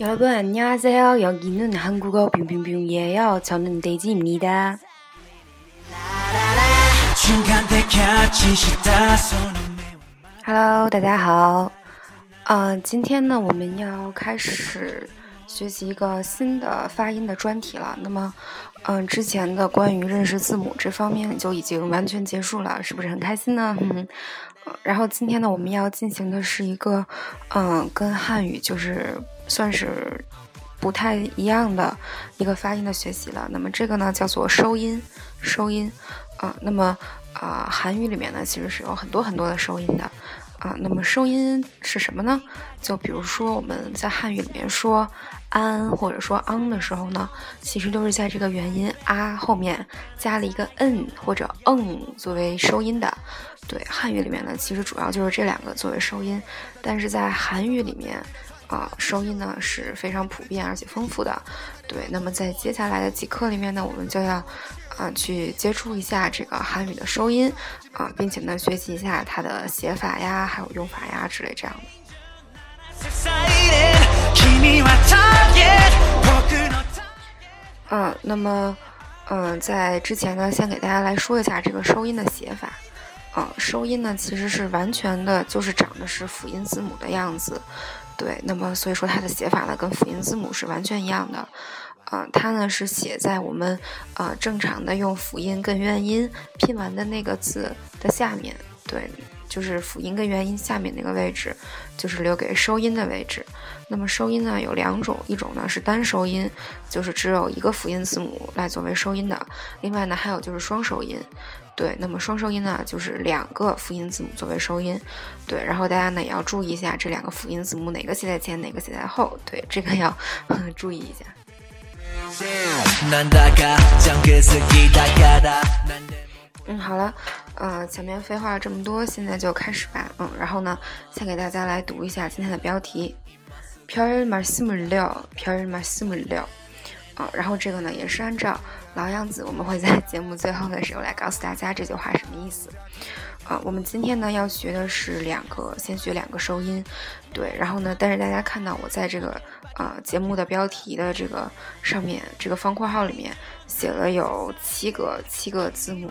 여러분 안녕하세요. 여기는 한국어 빙빙빙이에요. 저는 데이지입니다. Hello，大家好。嗯，今天呢，我们要开始 学习一个新的发音的专题了。那么，嗯，之前的关于认识字母这方面就已经完全结束了，是不是很开心呢？嗯，然后今天呢，我们要进行的是一个，嗯，跟汉语就是算是不太一样的一个发音的学习了。那么这个呢，叫做收音，收音。啊，那么啊，韩语里面呢，其实是有很多很多的收音的。啊，那么收音是什么呢？就比如说我们在汉语里面说安或者说昂的时候呢，其实都是在这个元音啊后面加了一个 n 或者嗯作为收音的。对，汉语里面呢，其实主要就是这两个作为收音，但是在韩语里面。啊，收音呢是非常普遍而且丰富的，对。那么在接下来的几课里面呢，我们就要啊去接触一下这个韩语的收音啊，并且呢学习一下它的写法呀，还有用法呀之类这样的。嗯，那么嗯，在之前呢，先给大家来说一下这个收音的写法。啊，收音呢其实是完全的就是长的是辅音字母的样子。对，那么所以说它的写法呢，跟辅音字母是完全一样的，啊，它呢是写在我们呃正常的用辅音跟元音拼完的那个字的下面，对，就是辅音跟元音下面那个位置，就是留给收音的位置。那么收音呢有两种，一种呢是单收音，就是只有一个辅音字母来作为收音的，另外呢还有就是双收音。对，那么双收音呢，就是两个辅音字母作为收音。对，然后大家呢也要注意一下这两个辅音字母哪个写在前，哪个写在后。对，这个要 注意一下。嗯，好了，呃，前面废话了这么多，现在就开始吧。嗯，然后呢，先给大家来读一下今天的标题：별말씀을 려， 별말씀을 려。 啊，然后这个呢也是按照。老样子，我们会在节目最后的时候来告诉大家这句话什么意思。啊，我们今天呢要学的是两个，先学两个收音，对。然后呢，但是大家看到我在这个啊节目的标题的这个上面这个方括号里面写了有七个七个字母，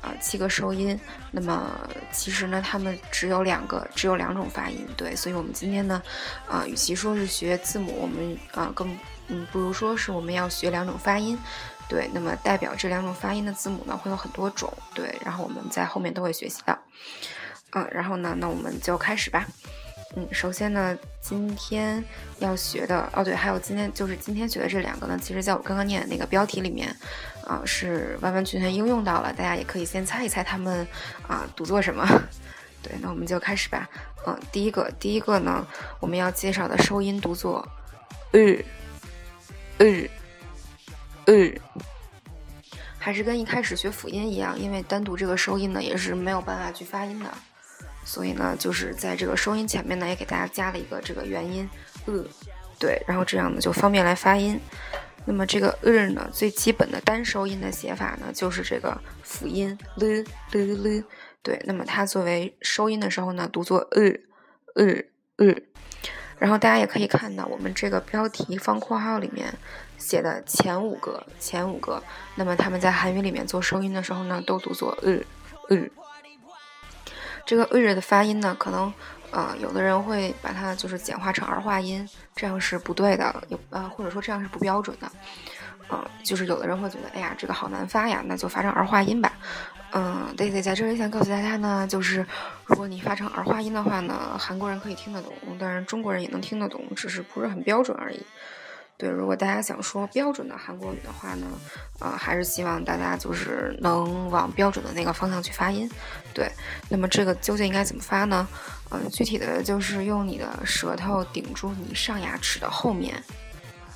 啊七个收音。那么其实呢，他们只有两个，只有两种发音，对。所以我们今天呢，啊，与其说是学字母，我们啊更嗯不如说是我们要学两种发音。对，那么代表这两种发音的字母呢，会有很多种。对，然后我们在后面都会学习到。嗯，然后呢，那我们就开始吧。嗯，首先呢，今天要学的，哦对，还有今天就是今天学的这两个呢，其实在我刚刚念的那个标题里面，啊，是完完全全应用到了。大家也可以先猜一猜他们啊读作什么。对，那我们就开始吧。嗯，第一个，第一个呢，我们要介绍的收音读作，日，日。嗯，还是跟一开始学辅音一样，因为单独这个收音呢也是没有办法去发音的，所以呢就是在这个收音前面呢也给大家加了一个这个元音呃，对，然后这样呢就方便来发音。那么这个呃呢最基本的单收音的写法呢就是这个辅音了了了对，那么它作为收音的时候呢读作呃呃呃，然后大家也可以看到我们这个标题方括号里面。写的前五个，前五个，那么他们在韩语里面做收音的时候呢，都读作呃呃。这个日的发音呢，可能呃，有的人会把它就是简化成儿化音，这样是不对的，有呃，或者说这样是不标准的。嗯，就是有的人会觉得，哎呀，这个好难发呀，那就发成儿化音吧。嗯，对对，在这里想告诉大家呢，就是如果你发成儿化音的话呢，韩国人可以听得懂，当然中国人也能听得懂，只是不是很标准而已。对，如果大家想说标准的韩国语的话呢，呃，还是希望大家就是能往标准的那个方向去发音。对，那么这个究竟应该怎么发呢？嗯，具体的就是用你的舌头顶住你上牙齿的后面，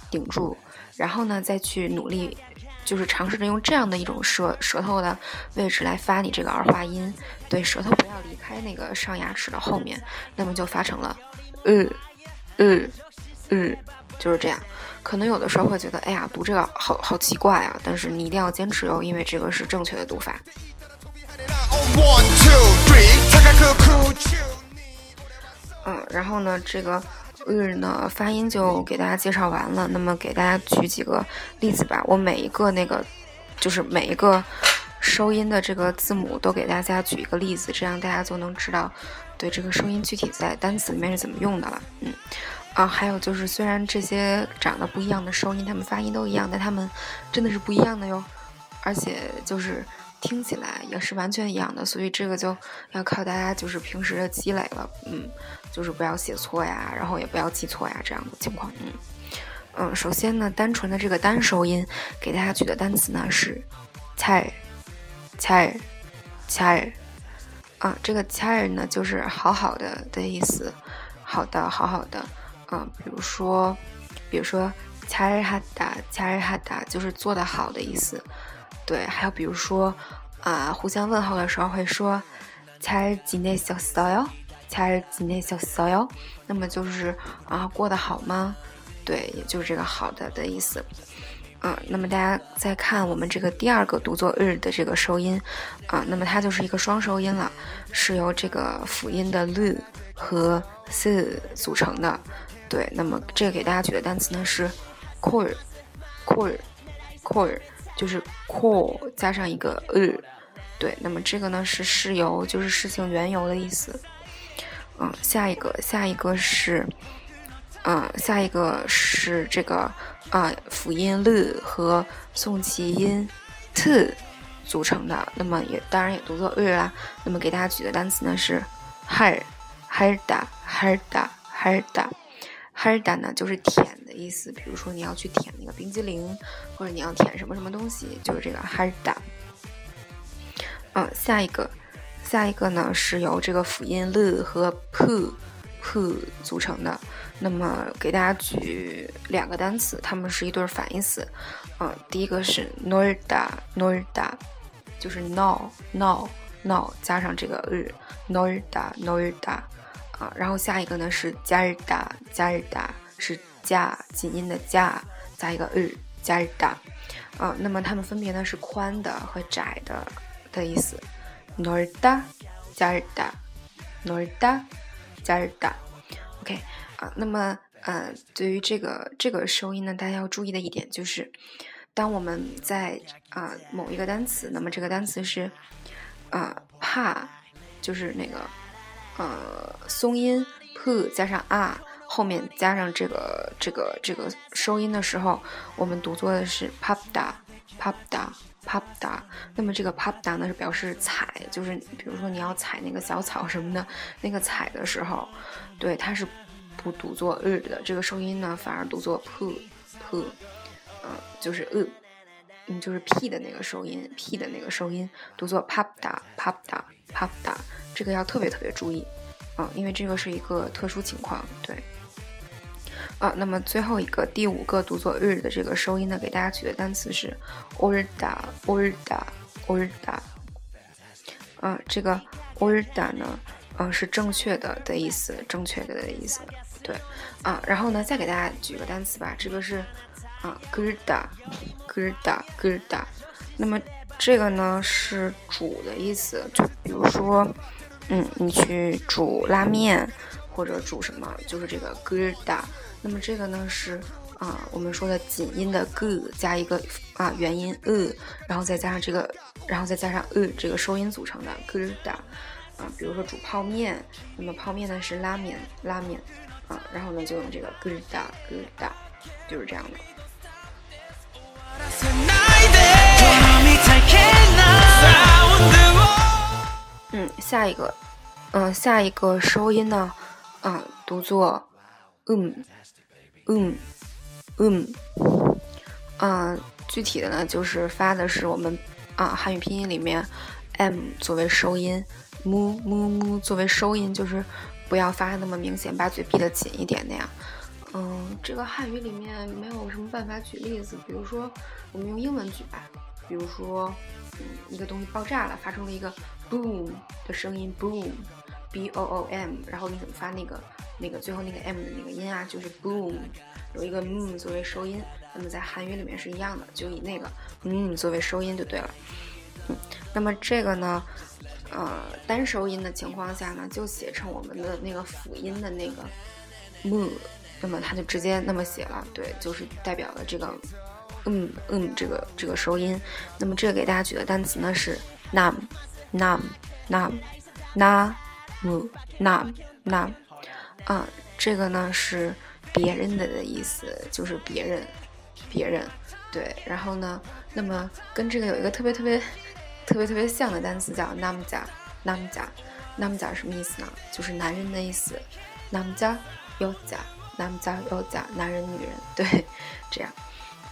顶住，然后呢再去努力，就是尝试着用这样的一种舌舌头的位置来发你这个儿化音。对，舌头不要离开那个上牙齿的后面，那么就发成了，嗯，嗯，嗯。就是这样，可能有的时候会觉得，哎呀，读这个好好奇怪啊。但是你一定要坚持哦，因为这个是正确的读法。嗯，然后呢，这个日呢发音就给大家介绍完了。那么给大家举几个例子吧，我每一个那个就是每一个收音的这个字母都给大家举一个例子，这样大家就能知道对这个声音具体在单词里面是怎么用的了。嗯。啊，还有就是，虽然这些长得不一样的收音，它们发音都一样，但它们真的是不一样的哟。而且就是听起来也是完全一样的，所以这个就要靠大家就是平时的积累了。嗯，就是不要写错呀，然后也不要记错呀，这样的情况。嗯嗯，首先呢，单纯的这个单收音，给大家举的单词呢是菜菜菜啊，这个菜呢就是好好的的意思，好的，好好的。嗯，比如说，比如说，恰日哈达，恰日哈达就是做得好的意思。对，还有比如说，啊，互相问候的时候会说，恰日今天小骚哟，恰日今天小骚哟。那么就是啊，过得好吗？对，也就是这个好的的意思。嗯，那么大家再看我们这个第二个读作日的这个收音，啊，那么它就是一个双收音了，是由这个辅音的 lu 和 s 组成的。对，那么这个给大家举的单词呢是 core，core，core，就是 core 加上一个呃，对，那么这个呢是事由，就是事情缘由的意思。嗯，下一个，下一个是，嗯，下一个是这个啊辅音 l 和送气音 t 组成的，那么也当然也读作日啦。那么给大家举的单词呢是 har，harda，harda，harda。达呢，就是舔的意思。比如说你要去舔那个冰激凌，或者你要舔什么什么东西，就是这个哈尔达。嗯，下一个，下一个呢是由这个辅音 l 和 p p 组成的。那么给大家举两个单词，它们是一对反义词。嗯，第一个是 norda norda，就是 no no no 加上这个日 norda norda。然后下一个呢是加日达，加日达是加紧音的加，加一个日，加日达。啊，那么它们分别呢是宽的和窄的的意思。norda，加日达，norda，加日达。OK，啊，那么呃，对于这个这个收音呢，大家要注意的一点就是，当我们在啊某一个单词，那么这个单词是啊怕，就是那个。呃，松音 p 加上 r 后面加上这个这个这个收音的时候，我们读作的是 papda papda papda。那么这个 papda 呢是表示踩，就是比如说你要踩那个小草什么的，那个踩的时候，对，它是不读作日的。这个收音呢反而读作 p p，嗯，就是呃，嗯，就是 p 的那个收音，p 的那个收音读作 papda papda papda。这个要特别特别注意，啊，因为这个是一个特殊情况，对，啊，那么最后一个第五个读作日的这个收音呢，给大家举的单词是 orda，orda，orda，啊，这个 orda 呢，嗯，是正确的的意思，正确的的意思，对，啊，然后呢，再给大家举个单词吧，这个是啊，grda，grda，grda，那么这个呢是主的意思，就比如说。嗯，你去煮拉面或者煮什么，就是这个 gda。那么这个呢是啊，我们说的紧音的 g 加一个啊元音 e，然后再加上这个，然后再加上 e 这个收音组成的 gda。啊，比如说煮泡面，那么泡面呢是拉面拉面啊，然后呢就用这个 gda gda，就是这样的。嗯，下一个，嗯，下一个收音呢，啊，读作嗯，嗯，嗯，具体的呢，就是发的是我们啊汉语拼音里面 m 作为收音，mu mu mu 作为收音，就是不要发那么明显，把嘴闭得紧一点那样。嗯，这个汉语里面没有什么办法举例子，比如说我们用英文举吧，比如说，嗯，一个东西爆炸了，发出了一个。Boom 的声音，boom，b o o m，然后你怎么发那个那个最后那个 m 的那个音啊？就是 boom，有一个 m 作为收音，那么在韩语里面是一样的，就以那个 m 作为收音就对了。嗯，那么这个呢，呃单收音的情况下呢，就写成我们的那个辅音的那个 m，那么它就直接那么写了，对，就是代表了这个嗯嗯这个这个收音。那么这个给大家举的单词呢是 nam nam nam na mu nam nam，啊，这个呢是别人的的意思，就是别人别人。对，然后呢？那么跟这个有一个特别特别特别特别像的单词叫 namja，namja，namja 什么意思呢？就是男人的意思。namja yoja，namja yoja，男人女人。对，这样。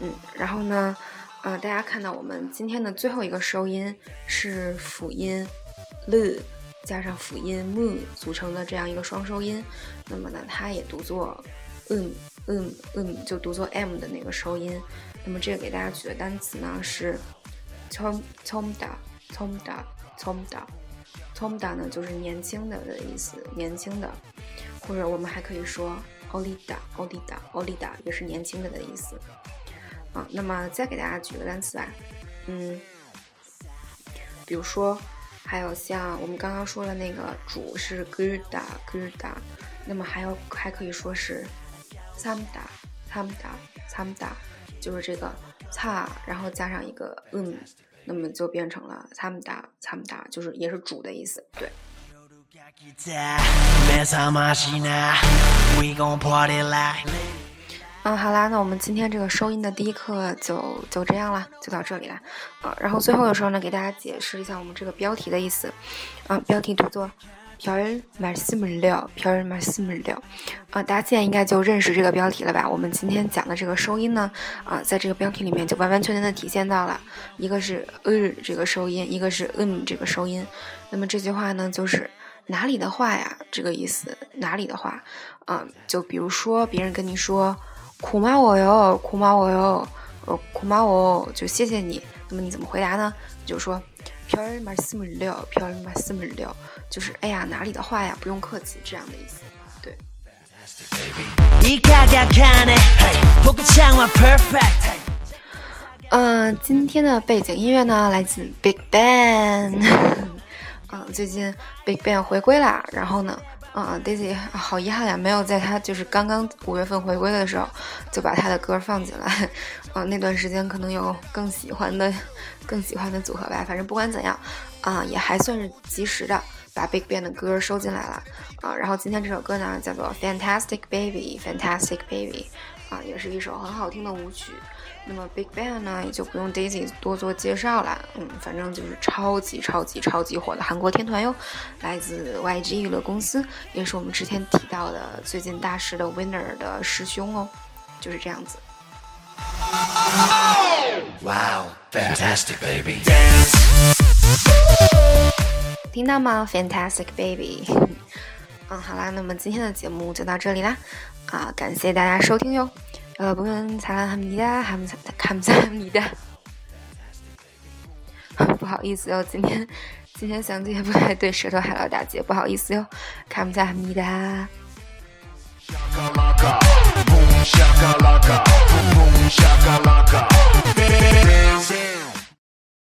嗯，然后呢？呃，大家看到我们今天的最后一个收音是辅音 l 加上辅音 mu 组成的这样一个双收音。那么呢，它也读作 um um m，就读作 m 的那个收音。那么这个给大家举的单词呢是，tom tomda tomda tomda tomda 呢就是年轻的的意思，年轻的，或者我们还可以说 olida olida olida 也是年轻的的意思。啊，那么再给大家举个单词吧，嗯，比如说还有像我们刚刚说的那个主是 gurda gurda，那么还有还可以说是 samda samda samda。就是这个擦，然后加上一个嗯，那么就变成了参姆达，参姆达就是也是主的意思，对。嗯，好啦，那我们今天这个收音的第一课就就这样了，就到这里了。啊，然后最后的时候呢，给大家解释一下我们这个标题的意思。啊，标题读作。朴尔马斯姆料，朴尔马斯姆料，啊，大家现在应该就认识这个标题了吧？我们今天讲的这个收音呢，啊，在这个标题里面就完完全全的体现到了，一个是呃这个收音，一个是嗯这个收音。那么这句话呢，就是哪里的话呀？这个意思，哪里的话？啊，就比如说别人跟你说苦骂我哟，苦骂我哟，呃，苦骂我，就谢谢你。那么你怎么回答呢？就说。飘儿马斯姆料，飘儿马斯姆料，就是哎呀，哪里的话呀，不用客气，这样的意思。对。嗯，今天的背景音乐呢，来自 Big Bang。嗯，最近 Big Bang 回归啦，然后呢？啊，Daisy，好遗憾呀，没有在他就是刚刚五月份回归的时候就把他的歌放进来。啊，那段时间可能有更喜欢的、更喜欢的组合吧。反正不管怎样，啊，也还算是及时的把 BigBang 的歌收进来了。啊，然后今天这首歌呢叫做 Fantastic Baby，Fantastic Baby，啊，也是一首很好听的舞曲。那么 Big Bang 呢，也就不用 Daisy 多做介绍了。嗯，反正就是超级超级超级火的韩国天团哟，来自 YG 娱乐公司，也是我们之前提到的最近大师的 Winner 的师兄哦，就是这样子。Wow, fantastic baby. 听到吗？Fantastic baby。嗯，好啦，那么今天的节目就到这里啦。啊，感谢大家收听哟。呃，不用擦汗米哒，还没擦，看不擦米哒。不好意思哟，今天今天相机不太对，舌头还老打结，不好意思哟，看不擦米哒。shakalaka, boom boom shakalaka.